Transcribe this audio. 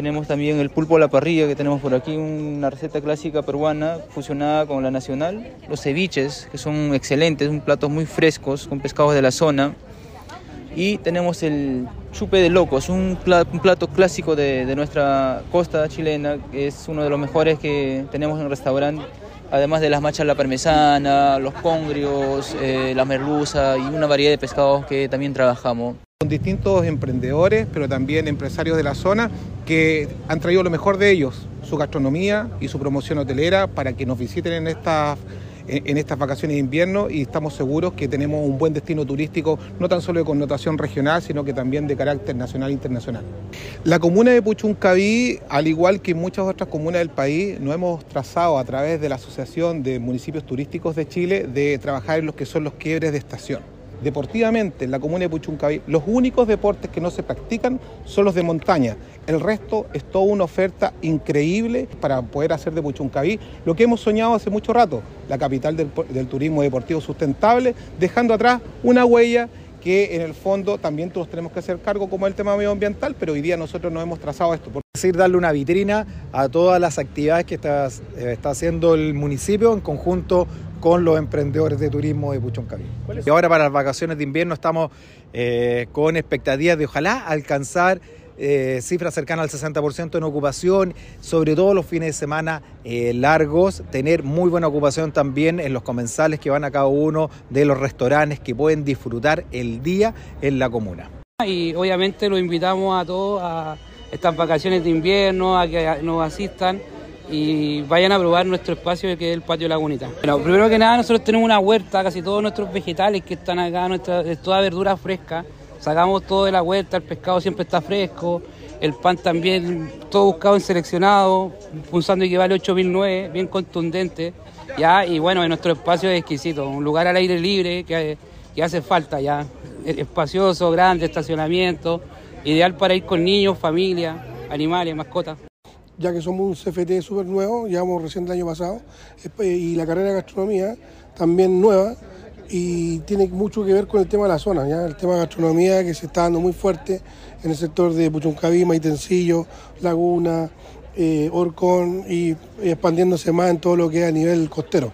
Tenemos también el pulpo a la parrilla que tenemos por aquí, una receta clásica peruana fusionada con la nacional. Los ceviches, que son excelentes, son platos muy frescos con pescados de la zona. Y tenemos el chupe de locos, un plato, clásico de, de, nuestra costa chilena, que es uno de los mejores que tenemos en el restaurante, además de las machas la parmesana, los congrios, eh, la merluza y una variedad de pescados que también trabajamos. Son distintos emprendedores, pero también empresarios de la zona que han traído lo mejor de ellos, su gastronomía y su promoción hotelera para que nos visiten en estas en estas vacaciones de invierno y estamos seguros que tenemos un buen destino turístico, no tan solo de connotación regional, sino que también de carácter nacional e internacional. La comuna de Puchuncaví, al igual que muchas otras comunas del país, nos hemos trazado a través de la Asociación de Municipios Turísticos de Chile de trabajar en los que son los quiebres de estación deportivamente en la comuna de Puchuncaví, los únicos deportes que no se practican son los de montaña. El resto es toda una oferta increíble para poder hacer de Puchuncaví lo que hemos soñado hace mucho rato, la capital del, del turismo deportivo sustentable, dejando atrás una huella que en el fondo también todos tenemos que hacer cargo como el tema medioambiental, pero hoy día nosotros nos hemos trazado esto. Es decir, darle una vitrina a todas las actividades que está, eh, está haciendo el municipio en conjunto con los emprendedores de turismo de Puchoncaví. Y ahora para las vacaciones de invierno estamos eh, con expectativas de ojalá alcanzar eh, cifras cercanas al 60% en ocupación, sobre todo los fines de semana eh, largos, tener muy buena ocupación también en los comensales que van a cada uno de los restaurantes que pueden disfrutar el día en la comuna. Y obviamente los invitamos a todos a estas vacaciones de invierno, a que nos asistan y vayan a probar nuestro espacio que es el patio Lagunita. Bueno, primero que nada nosotros tenemos una huerta, casi todos nuestros vegetales que están acá, nuestra, es toda verdura fresca, sacamos todo de la huerta, el pescado siempre está fresco, el pan también, todo buscado en seleccionado, un sándwich que vale 8.009, bien contundente, ya, y bueno, nuestro espacio es exquisito, un lugar al aire libre que, que hace falta ya, espacioso, grande, estacionamiento, ideal para ir con niños, familia, animales, mascotas. Ya que somos un CFT súper nuevo, llevamos recién el año pasado, y la carrera de gastronomía también nueva, y tiene mucho que ver con el tema de la zona, ¿ya? el tema de gastronomía que se está dando muy fuerte en el sector de Puchuncaví, Maitencillo, Laguna, eh, Orcón, y expandiéndose más en todo lo que es a nivel costero.